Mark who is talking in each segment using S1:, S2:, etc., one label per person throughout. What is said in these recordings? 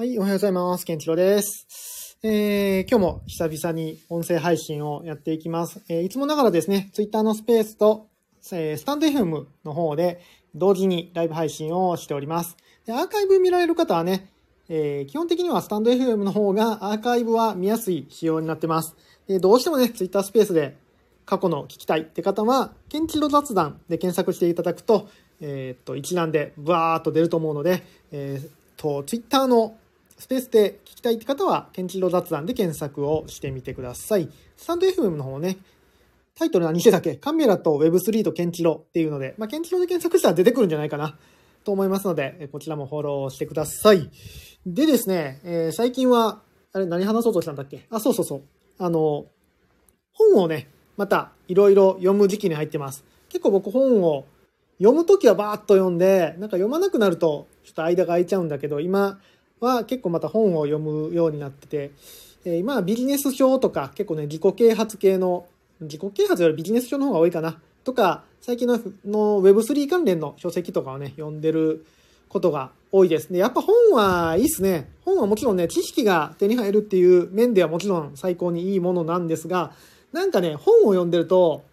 S1: はい、おはようございます。ケンチロです。えー、今日も久々に音声配信をやっていきます。えー、いつもながらですね、Twitter のスペースと、えー、スタンド FM の方で同時にライブ配信をしております。でアーカイブ見られる方はね、えー、基本的にはスタンド FM の方がアーカイブは見やすい仕様になってます。でどうしてもね、Twitter スペースで過去の聞きたいって方は、ケンチロ雑談で検索していただくと、えーっと、一覧でブワーっと出ると思うので、えーっと、Twitter のスペースで聞きたいって方は、ケンチロ雑談で検索をしてみてください。スタンド FM の方ね、タイトル何してたっけカメラと Web3 とケンチロっていうので、まあ、ケンチロで検索したら出てくるんじゃないかなと思いますので、こちらもフォローしてください。でですね、えー最近は、あれ何話そうとしたんだっけ？あ、そうそうそう。あの、本をね、またいろいろ読む時期に入ってます。結構僕本を読むときはバーッと読んで、なんか読まなくなるとちょっと間が空いちゃうんだけど、今は結構また本を読むようになってて、えー今はビジネス書とか結構ね、自己啓発系の、自己啓発よりビジネス書の方が多いかな。とか、最近のの Web3 関連の書籍とかをね、読んでることが多いですね。やっぱ本はいいっすね。本はもちろんね、知識が手に入るっていう面ではもちろん最高にいいものなんですが、なんかね、本を読んでると、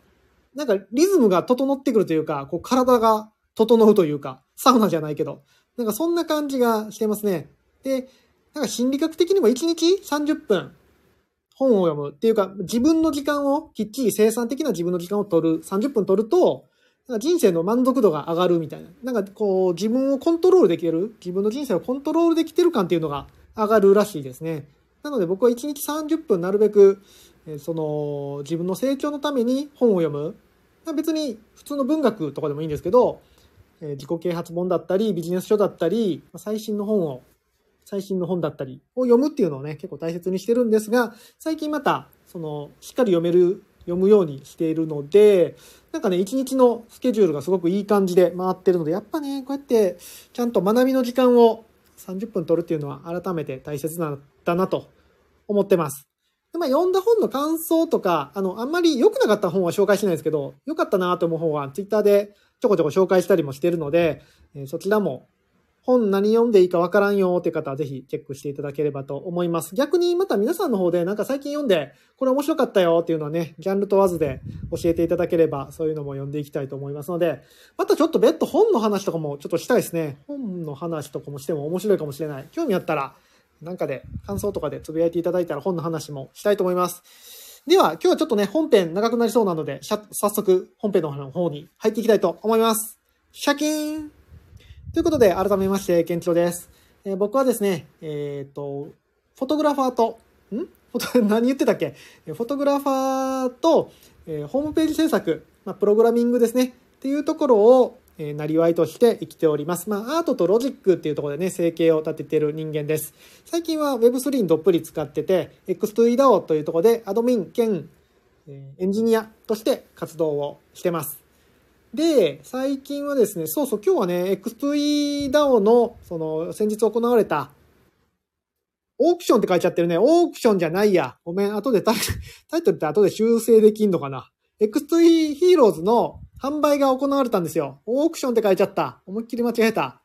S1: なんかリズムが整ってくるというか、こう体が整うというか、サウナじゃないけど、なんかそんな感じがしてますね。で、なんか心理学的にも1日30分本を読むっていうか、自分の時間をきっちり生産的な自分の時間を取る、30分取ると、なんか人生の満足度が上がるみたいな。なんかこう自分をコントロールできる、自分の人生をコントロールできてる感っていうのが上がるらしいですね。なので僕は1日30分なるべく、その自分の成長のために本を読む。別に普通の文学とかでもいいんですけど、自己啓発本だったり、ビジネス書だったり、最新の本を、最新の本だったりを読むっていうのをね、結構大切にしてるんですが、最近また、その、しっかり読める、読むようにしているので、なんかね、一日のスケジュールがすごくいい感じで回ってるので、やっぱね、こうやって、ちゃんと学びの時間を30分取るっていうのは改めて大切なんだなと思ってます。でまあ、読んだ本の感想とか、あの、あんまり良くなかった本は紹介してないですけど、良かったなと思う本は Twitter でちょこちょこ紹介したりもしてるので、えそちらも本何読んでいいかわからんよって方はぜひチェックしていただければと思います。逆にまた皆さんの方でなんか最近読んでこれ面白かったよっていうのはね、ジャンル問わずで教えていただければそういうのも読んでいきたいと思いますので、またちょっと別途本の話とかもちょっとしたいですね。本の話とかもしても面白いかもしれない。興味あったらなんかで感想とかでつぶやいていただいたら本の話もしたいと思います。では、今日はちょっとね、本編長くなりそうなので、早速本編の方に入っていきたいと思います。シャキーンということで、改めまして、ケンチロです。えー僕はですね、えっ、と、フォトグラファーと、ん？何言ってたっけ？フォトグラファーと、えーホームページ制作、まあ、プログラミングですね、っていうところを、えー、なりわいとして生きております。まあ、アートとロジックっていうところでね、生計を立てている人間です。最近は Web3 にどっぷり使ってて、X2EDAO というところでアドミン兼、えーエンジニアとして活動をしてます。で、最近はですね、そうそう、今日はね、X2EDAO の、その、先日行われた、オークションって書いちゃってるね。オークションじゃないや。ごめん、後でタイ タイトルって後で修正できんのかな。X2 ヒーローズの販売が行われたんですよ。オークションって書いちゃった。思いっきり間違えた。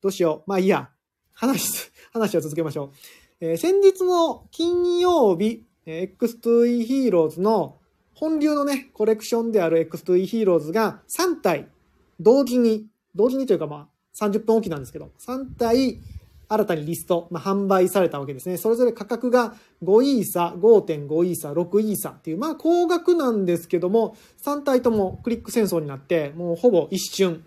S1: どうしよう。まあいいや。話、話を続けましょう。えー先日の金曜日、X2E ヒーローズの本流のね、コレクションである X2E ヒーローズが3体同時に、同時にというかまあ30分おきなんですけど、3体新たにリスト、まあ、販売されたわけですね。それぞれ価格が5イーサ、5.5イーサ、6イーサっていう、まあ高額なんですけども、3体ともクリック戦争になって、もうほぼ一瞬、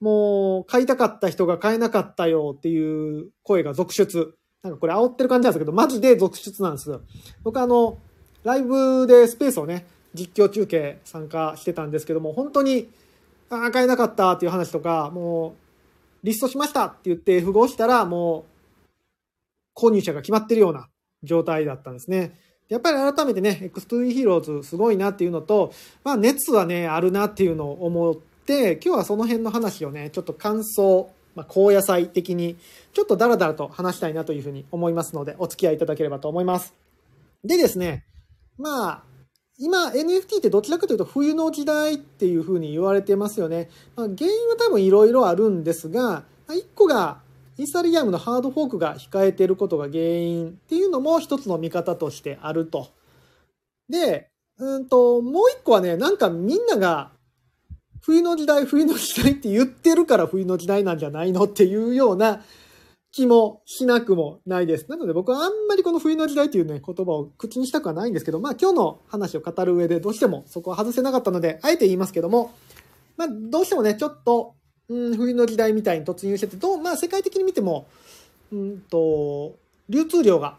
S1: もう買いたかった人が買えなかったよっていう声が続出。なんかこれ煽ってる感じなんですけど、マジで続出なんですよ。僕あの、ライブでスペースをね、実況中継参加してたんですけども、本当に、ああ、買えなかったっていう話とか、もう、リストしましたって言って符合したら、もう、購入者が決まってるような状態だったんですね。やっぱり改めてね、X2E ヒーローズすごいなっていうのと、まあ熱はね、あるなっていうのを思って、今日はその辺の話をね、ちょっと感想、まあ、高野菜的に、ちょっとダラダラと話したいなというふうに思いますので、お付き合いいただければと思います。でですね、まあ、今 NFT ってどちらかというと冬の時代っていうふうに言われてますよね。まあ、原因は多分いろいろあるんですが、まあ、一個がイーサリアムのハードフォークが控えていることが原因っていうのも一つの見方としてあると。で、うんと、もう一個はね、なんかみんなが冬の時代、冬の時代って言ってるから冬の時代なんじゃないのっていうような気もしなくもないです。なので僕はあんまりこの冬の時代っていうね、言葉を口にしたくはないんですけど、まあ今日の話を語る上でどうしてもそこは外せなかったので、あえて言いますけども、まあどうしてもね、ちょっと、うん、冬の時代みたいに突入してて、どう、まあ世界的に見ても、うんと、流通量が、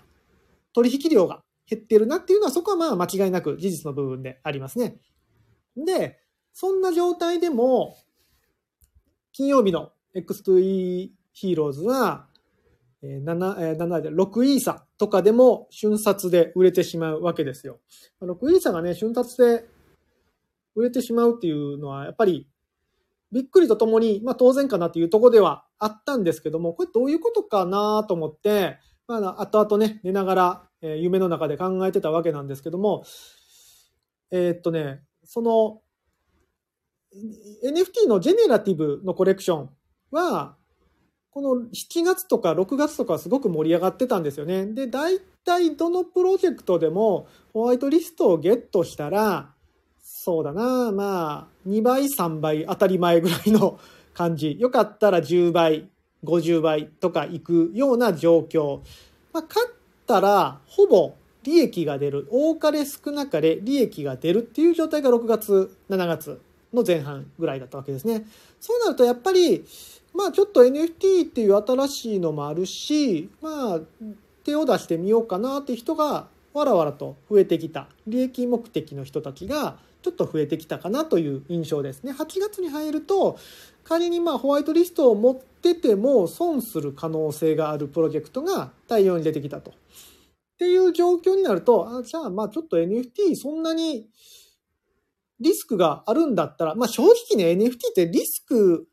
S1: 取引量が減ってるなっていうのはそこはまあ間違いなく事実の部分でありますね。で、そんな状態でも、金曜日の X2E ヒーローズは、え7で6イーサとかでも瞬殺で売れてしまうわけですよ。6イーサがね、瞬殺で売れてしまうっていうのは、やっぱり、びっくりとともに、まあ当然かなっていうとこではあったんですけども、これどういうことかなと思って、まあ後々ね、寝ながら、え、夢の中で考えてたわけなんですけども、えー、っとね、その、NFT のジェネラティブのコレクションは、この7月とか6月とかすごく盛り上がってたんですよね。で、大体どのプロジェクトでもホワイトリストをゲットしたら、そうだな、まあ、2倍、3倍当たり前ぐらいの 感じ。よかったら10倍、50倍とかいくような状況。まあ、勝ったらほぼ利益が出る。多かれ少なかれ利益が出るっていう状態が6月、7月の前半ぐらいだったわけですね。そうなるとやっぱり、まあちょっと NFT っていう新しいのもあるし、まあ手を出してみようかなって人がわらわらと増えてきた。利益目的の人たちがちょっと増えてきたかなという印象ですね。8月に入ると、仮にまあホワイトリストを持ってても損する可能性があるプロジェクトが大量に出てきたと。っていう状況になると、あじゃあまあちょっと NFT そんなにリスクがあるんだったら、まあ正直ね、NFT ってリスク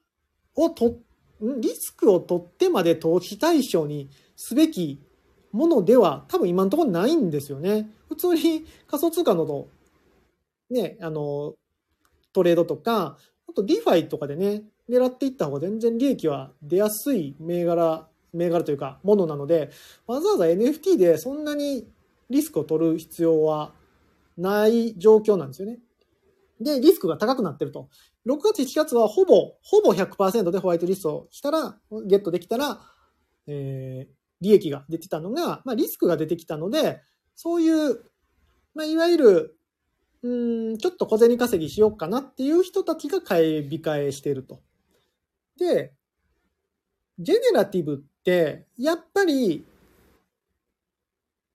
S1: をと、リスクを取ってまで投資対象にすべきものでは多分今のところないんですよね。普通に仮想通貨の、ね、あの、トレードとか、あとディファイとかでね、狙っていった方が全然利益は出やすい銘柄、銘柄というか、ものなので、わざわざ NFT でそんなにリスクを取る必要はない状況なんですよね。で、リスクが高くなってると。6月、7月はほぼ、ほぼ100%でホワイトリストをしたら、ゲットできたら、えー、利益が出てたのが、まあ、リスクが出てきたので、そういう、まあ、いわゆる、うん、ちょっと小銭稼ぎしようかなっていう人たちが買い控えしていると。で、ジェネラティブって、やっぱり、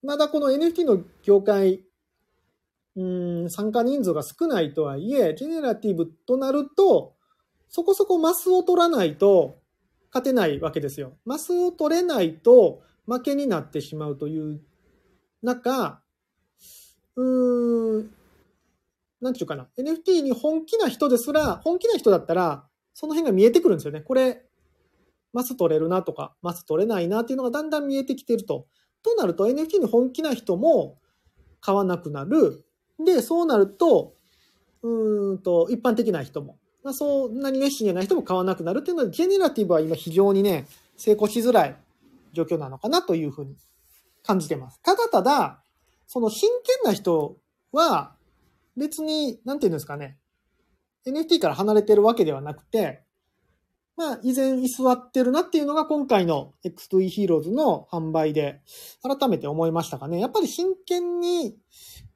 S1: まだこの NFT の業界うん参加人数が少ないとはいえ、ジェネラティブとなると、そこそこマスを取らないと勝てないわけですよ。マスを取れないと負けになってしまうという中、うーん、なんていうかな。NFT に本気な人ですら、本気な人だったら、その辺が見えてくるんですよね。これ、マス取れるなとか、マス取れないなっていうのがだんだん見えてきてると。となると NFT に本気な人も買わなくなる。で、そうなると、うんと、一般的な人も、まあ、そんなに熱心じゃない人も買わなくなるっていうのは、ジェネラティブは今非常にね、成功しづらい状況なのかなというふうに感じてます。ただただ、その真剣な人は、別に、なんていうんですかね、NFT から離れてるわけではなくて、まあ、依然居座ってるなっていうのが今回の X2E ヒーローズの販売で改めて思いましたかね。やっぱり真剣に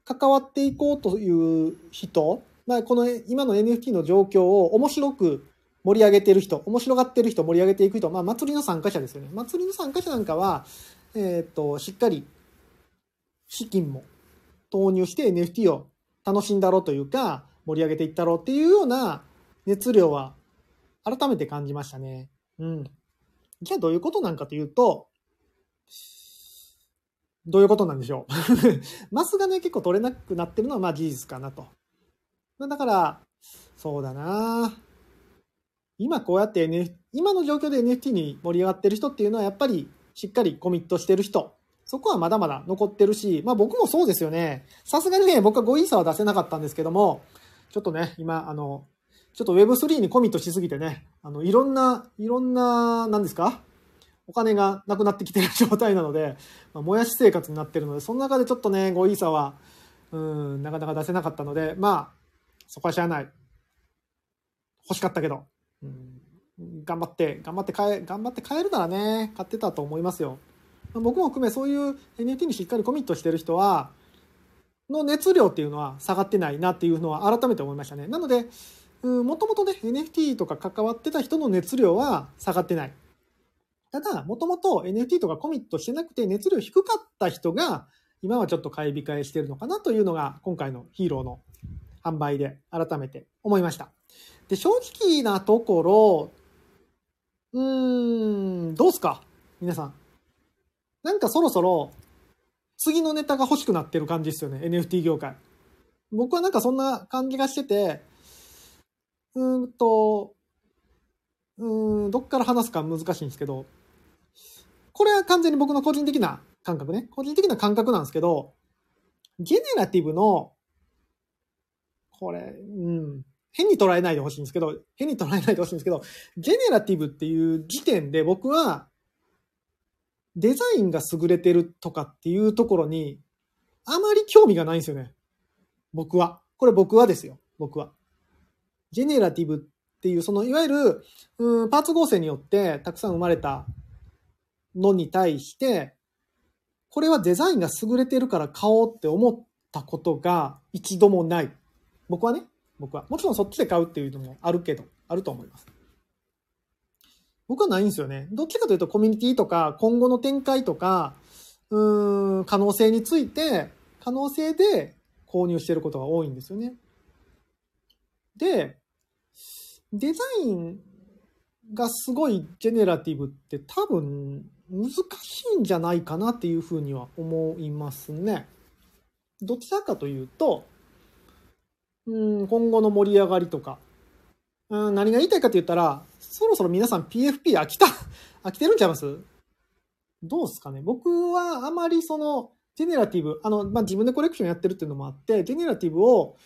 S1: 関わっていこうという人、まあ、この今の NFT の状況を面白く盛り上げてる人、面白がってる人、盛り上げていく人、まあ、祭りの参加者ですよね。祭りの参加者なんかは、えっ、と、しっかり資金も投入して NFT を楽しんだろうというか、盛り上げていったろうっていうような熱量は改めて感じましたね。うん。じゃあどういうことなんかというと、どういうことなんでしょう？マスがね、結構取れなくなってるのはまあ事実かなと。だから、そうだな今こうやって、N、今の状況で NFT に盛り上がってる人っていうのはやっぱりしっかりコミットしてる人。そこはまだまだ残ってるし、まあ僕もそうですよね。さすがにね、僕は5イーサは出せなかったんですけども、ちょっとね、今、あの、ちょっと Web3 にコミットしすぎてね、あの、いろんな、いろんな、何ですか？お金がなくなってきてる状態なので、まあ、もやし生活になってるので、その中でちょっとね、5イーサは、うん、なかなか出せなかったので、まあ、そこはしゃあない。欲しかったけど、うん、頑張って、頑張って買え、頑張って買えるならね、買ってたと思いますよ。僕も含めそういう NFT にしっかりコミットしてる人は、の熱量っていうのは下がってないなっていうのは改めて思いましたね。なので、もともとね、NFT とか関わってた人の熱量は下がってない。ただ、もともと NFT とかコミットしてなくて熱量低かった人が、今はちょっと買い控えしてるのかなというのが、今回のヒーローの販売で改めて思いました。で、正直なところ、うーん、どうすか？皆さん。なんかそろそろ、次のネタが欲しくなってる感じですよね、NFT 業界。僕はなんかそんな感じがしてて、うーんと、うん、どっから話すか難しいんですけど、これは完全に僕の個人的な感覚ね。個人的な感覚なんですけど、ジェネラティブの、これ、うん、変に捉えないでほしいんですけど、変に捉えないでほしいんですけど、ジェネラティブっていう時点で僕は、デザインが優れてるとかっていうところに、あまり興味がないんですよね。僕は。これ僕はですよ。僕は。ジェネラティブっていう、そのいわゆる、うん、パーツ合成によってたくさん生まれたのに対して、これはデザインが優れてるから買おうって思ったことが一度もない。僕はね、僕は。もちろんそっちで買うっていうのもあるけど、あると思います。僕はないんですよね。どっちかというとコミュニティとか今後の展開とか、うん、可能性について、可能性で購入してることが多いんですよね。で、デザインがすごいジェネラティブって多分難しいんじゃないかなっていうふうには思いますね。どちらかというと、うん、今後の盛り上がりとか、うん、何が言いたいかと言ったら、そろそろ皆さん PFP 飽きた、飽きてるんちゃいます？どうすかね僕はあまりその、ジェネラティブ、あの、まあ、自分でコレクションやってるっていうのもあって、ジェネラティブを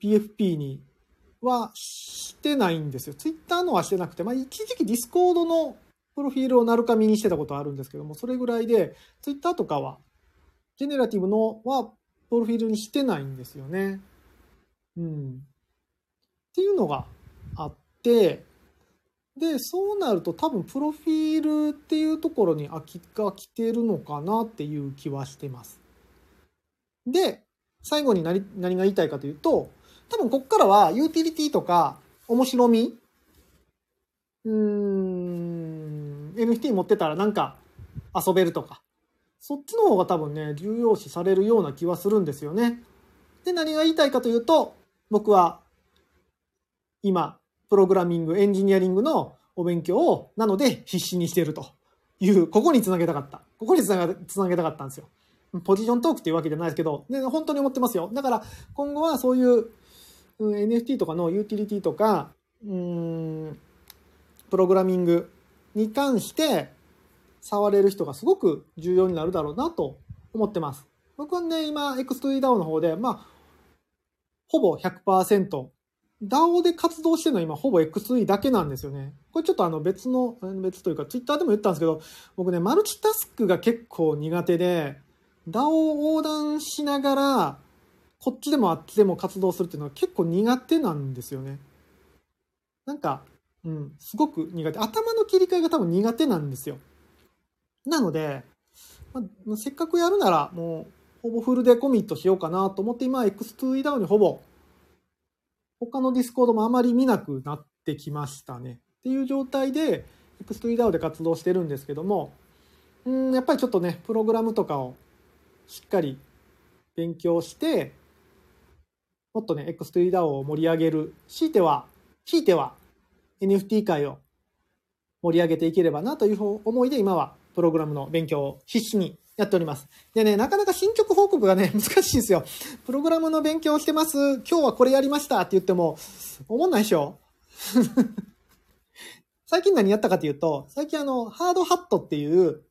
S1: PFP にはしてないんですよ。ツイッターのはしてなくて、まあ、一時期ディスコードのプロフィールをなるかみにしてたことあるんですけども、それぐらいで、ツイッターとかは、ジェネラティブのは、プロフィールにしてないんですよね。うん。っていうのがあって、で、そうなると多分プロフィールっていうところに空きが来てるのかなっていう気はしてます。で、最後に何何が言いたいかというと、多分こっからはユーティリティとか面白みうーん、NFT 持ってたらなんか遊べるとか、そっちの方が多分ね、重要視されるような気はするんですよね。で、何が言いたいかというと、僕は今、プログラミング、エンジニアリングのお勉強を、なので必死にしているという、ここにつなげたかった。ここにつなげつなげたかったんですよ。ポジショントークっていうわけじゃないですけど、ね、本当に思ってますよ。だから今後はそういううん、NFT とかのユーティリティとか、うん、プログラミングに関して触れる人がすごく重要になるだろうなと思ってます。僕はね、今、X2DAO の方で、まあ、ほぼ100%、DAO で活動してるのは今ほぼ X3 だけなんですよね。これちょっとあの別の、別というか Twitter でも言ったんですけど、僕ね、マルチタスクが結構苦手で、DAO を横断しながら、こっちでもあっちでも活動するっていうのは結構苦手なんですよね。なんか、うん、すごく苦手。頭の切り替えが多分苦手なんですよ。なので、まあ、せっかくやるならもうほぼフルでコミットしようかなと思って今 X2EDAO にほぼ他のディスコードもあまり見なくなってきましたね。っていう状態で X2EDAO で活動してるんですけども、うん、やっぱりちょっとね、プログラムとかをしっかり勉強して、もっとね、X3DAO を盛り上げる、強いては、強いては NFT 界を盛り上げていければなという思いで今はプログラムの勉強を必死にやっております。でね、なかなか進捗報告がね、難しいんですよ。プログラムの勉強をしてます。今日はこれやりましたって言っても、思んないでしょ？最近何やったかというと、最近あの、ハードハットっていう、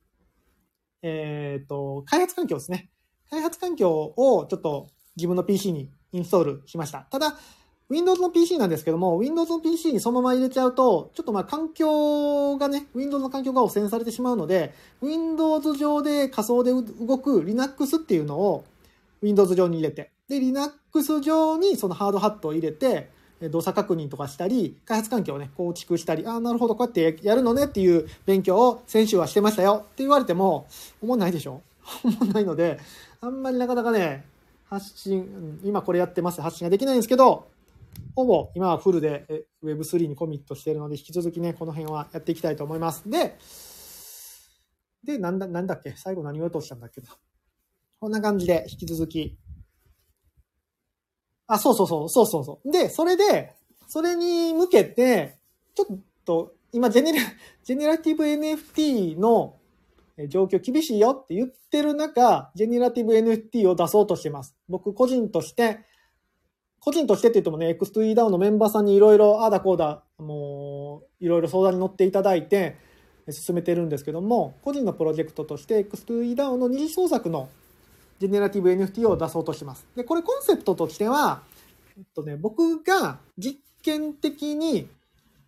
S1: えっ、ー、と、開発環境ですね。開発環境をちょっと自分の PC にインストールしました。ただ、Windows の PC なんですけども、Windows の PC にそのまま入れちゃうと、ちょっとまあ環境がね、Windows の環境が汚染されてしまうので、Windows 上で仮想で動く Linux っていうのを Windows 上に入れて、で、Linux 上にそのハードハットを入れて、動作確認とかしたり、開発環境をね、構築したり、ああ、なるほど、こうやってやるのねっていう勉強を先週はしてましたよ。って言われても、思んないでしょ？思んないので、あんまりなかなかね、発信、今これやってます発信ができないんですけど、ほぼ今はフルで Web3 にコミットしているので、引き続きね、この辺はやっていきたいと思います。で、で、なんだ、なんだっけ？最後何を言おうとしたんだっけな？こんな感じで引き続き。あ、そうそうそう、そうそうそう。で、それで、それに向けて、ちょっと、今、ジェネラ、ジェネラティブ NFT の状況厳しいよって言ってる中、ジェネラティブ NFT を出そうとしてます。僕個人として、個人としてって言ってもね、X2EDAO のメンバーさんにいろいろ、ああだこうだ、もう、いろいろ相談に乗っていただいて、進めてるんですけども、個人のプロジェクトとして X2EDAO の二次創作のジェネラティブ NFT を出そうとしてます。で、これコンセプトとしては、えっとね、僕が実験的に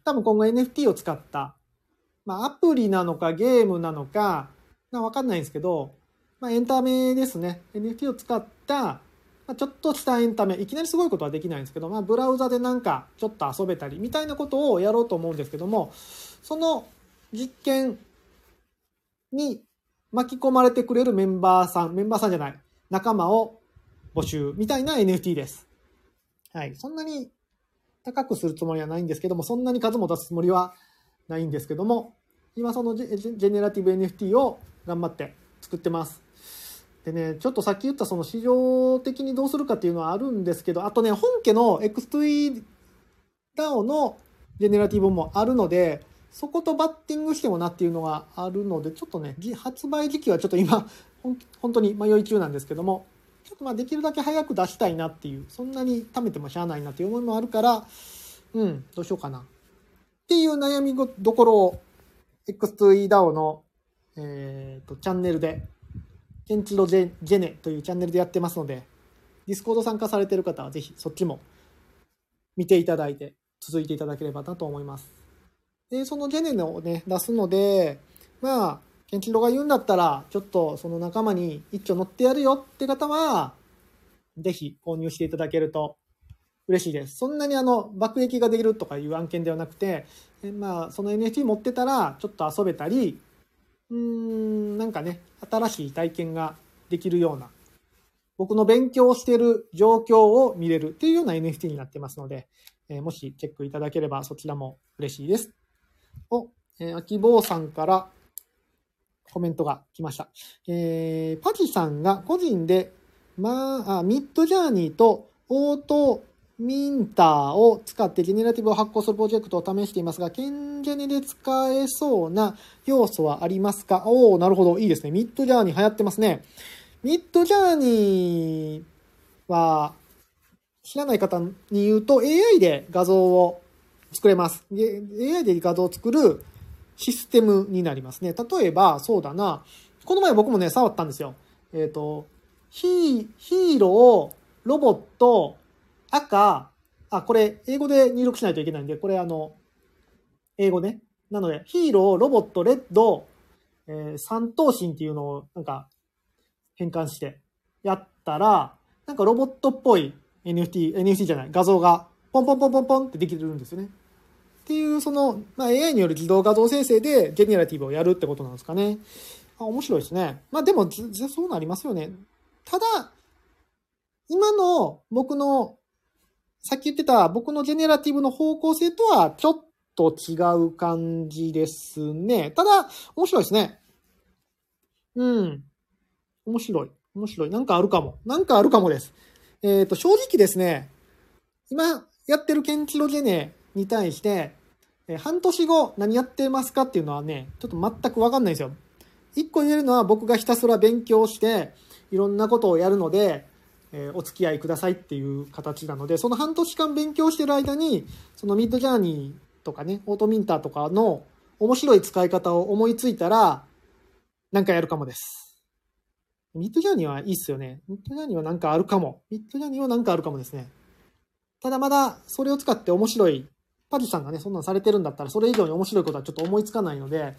S1: 多分今後 NFT を使った、まあアプリなのかゲームなのか、わかんないんですけど、まあエンタメですね。NFT を使ったまあ、ちょっとしたエンタメ、いきなりすごいことはできないんですけど、まあ、ブラウザでなんかちょっと遊べたりみたいなことをやろうと思うんですけども、その実験に巻き込まれてくれるメンバーさん、メンバーさんじゃない、仲間を募集みたいな NFT です。はい。そんなに高くするつもりはないんですけども、そんなに数も出すつもりはないんですけども、今そのジェネラティブ NFT を頑張って作ってます。でね、ちょっとさっき言ったその市場的にどうするかっていうのはあるんですけど、あとね、本家の X2E DAO のジェネラティブもあるので、そことバッティングしてもなっていうのがあるので、ちょっとね、発売時期はちょっと今、本当に迷い中なんですけども、ちょっとまあできるだけ早く出したいなっていう、そんなに貯めてもしゃあないなっていう思いもあるから、うん、どうしようかな。っていう悩みどころを X2E DAO の、えー、とチャンネルでケンチロジェジェネというチャンネルでやってますので、ディスコード参加されてる方はぜひそっちも見ていただいて、続いていただければなと思います。で、そのジェネのをね、出すので、まあ、ケンチロが言うんだったら、ちょっとその仲間に一丁乗ってやるよって方は、ぜひ購入していただけると嬉しいです。そんなにあの、爆撃ができるとかいう案件ではなくて、まあ、その NFT 持ってたら、ちょっと遊べたり、うーん、なんかね、新しい体験ができるような、僕の勉強してる状況を見れるっていうような NFT になってますので、えー、もしチェックいただければそちらも嬉しいです。お、えー、秋坊さんからコメントが来ました。えー、パジさんが個人で、まあ、ミッドジャーニーとオートミンターを使ってジェネラティブを発行するプロジェクトを試していますが、ケンジェネで使えそうな要素はありますか？おおなるほど。いいですね。ミッドジャーニー流行ってますね。ミッドジャーニーは、知らない方に言うと AI で画像を作れます。AI で画像を作るシステムになりますね。例えば、そうだな。この前僕もね、触ったんですよ。えっ、ー、と、ヒーロー、ロボット、赤、あ、これ、英語で入力しないといけないんで、これあの、英語ね。なので、ヒーロー、ロボット、レッド、えー、三等身っていうのをなんか変換してやったら、なんかロボットっぽい NFT、NFT じゃない、画像がポンポンポンポンポンってできるんですよね。っていう、その、まあ、AI による自動画像生成でジェネラティブをやるってことなんですかね。あ、面白いですね。まあでも、そうなりますよね。ただ、今の僕のさっき言ってた僕のジェネラティブの方向性とはちょっと違う感じですね。ただ、面白いですね。うん。面白い。面白い。なんかあるかも。なんかあるかもです。えっ、ー、と、正直ですね、今やってるケンチロジェネに対して、え半年後何やってますかっていうのはね、ちょっと全くわかんないんですよ。一個言えるのは僕がひたすら勉強して、いろんなことをやるので、えお付き合いくださいっていう形なので、その半年間勉強してる間に、そのミッドジャーニーとかね、オートミンターとかの面白い使い方を思いついたら、なんかやるかもです。ミッドジャーニーはいいっすよね。ミッドジャーニーはなんかあるかも。ミッドジャーニーはなんかあるかもですね。ただまだそれを使って面白い、パジさんがね、そんなんされてるんだったら、それ以上に面白いことはちょっと思いつかないので、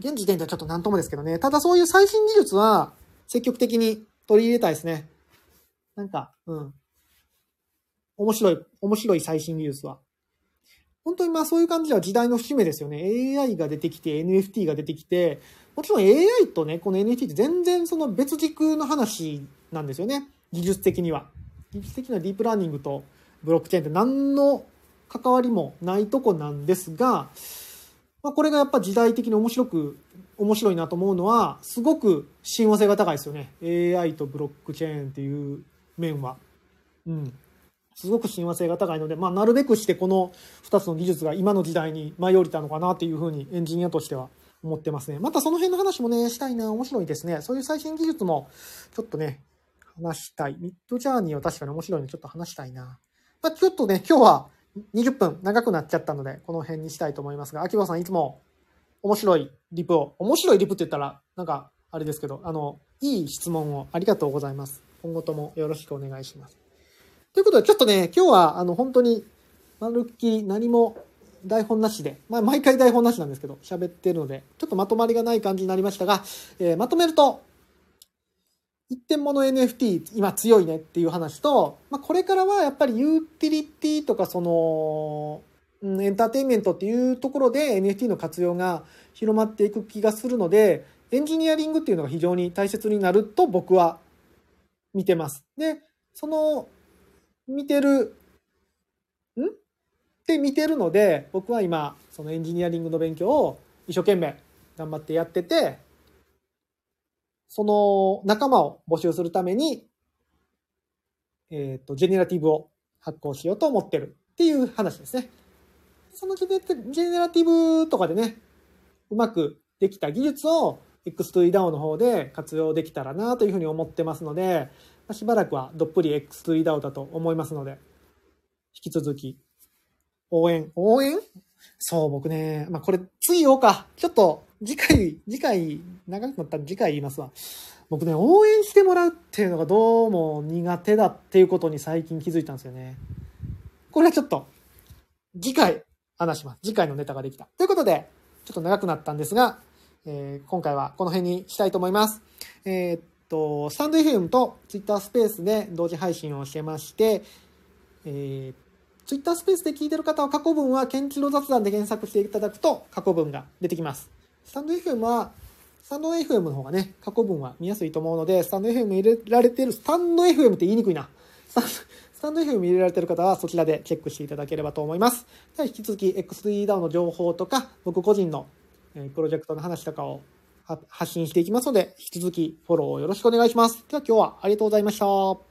S1: 現時点ではちょっとなんともですけどね。ただそういう最新技術は積極的に取り入れたいですね。なんか、うん。面白い、面白い最新技術は。本当にまあそういう感じでは時代の節目ですよね。AI が出てきて、NFT が出てきて、もちろん AI とね、この NFT って全然その別軸の話なんですよね。技術的には。技術的なディープラーニングとブロックチェーンって何の関わりもないとこなんですが、まあ、これがやっぱ時代的に面白く、面白いなと思うのは、すごく親和性が高いですよね。AI とブロックチェーンっていう面は。うん。すごく親和性が高いので、まあ、なるべくしてこの2つの技術が今の時代に舞い降りたのかなっていうふうにエンジニアとしては思ってますね。またその辺の話もね、したいな。面白いですね。そういう最新技術もちょっとね、話したい。ミッドジャーニーは確かに面白いのでちょっと話したいな。まあ、ちょっとね、今日は20分長くなっちゃったので、この辺にしたいと思いますが、秋葉さんいつも面白いリプを、面白いリプって言ったら、なんか、あれですけど、あの、いい質問をありがとうございます。今後ともよろしくお願いします。ということで、ちょっとね、今日は、あの、本当に、まるっきり何も台本なしで、まあ、毎回台本なしなんですけど、喋ってるので、ちょっとまとまりがない感じになりましたが、えー、まとめると、一点物 NFT 今強いねっていう話と、まあ、これからはやっぱりユーティリティとかその、うん、エンターテインメントっていうところで NFT の活用が広まっていく気がするので、エンジニアリングっていうのが非常に大切になると僕は見てます。で、その見てる、ん？って見てるので、僕は今、そのエンジニアリングの勉強を一生懸命頑張ってやってて、その仲間を募集するために、えっ、ー、と、ジェネラティブを発行しようと思ってるっていう話ですね。そのジェネラティブとかでね、うまくできた技術を X2DAO の方で活用できたらなというふうに思ってますので、しばらくはどっぷり X2EDAO だと思いますので、引き続き応援、応援？そう、僕ね、まあこれ次言おうか。ちょっと次回、次回、長くなったら次回言いますわ。僕ね、応援してもらうっていうのがどうも苦手だっていうことに最近気づいたんですよね。これはちょっと、次回話します。次回のネタができた。ということで、ちょっと長くなったんですが、えー、今回はこの辺にしたいと思います。えー、っと、スタンド FM と Twitter スペースで同時配信をしてまして、えー、Twitter スペースで聞いてる方は過去文は研究の雑談で検索していただくと過去文が出てきます。スタンド FM は、スタンド FM の方がね、過去文は見やすいと思うので、スタンド FM 入れられてる、スタンド FM って言いにくいな。スタンド、スタンド FM 入れられてる方はそちらでチェックしていただければと思います。では引き続き X3DAO の情報とか、僕個人のプロジェクトの話とかを発信していきますので、引き続きフォローよろしくお願いします。では今日はありがとうございました。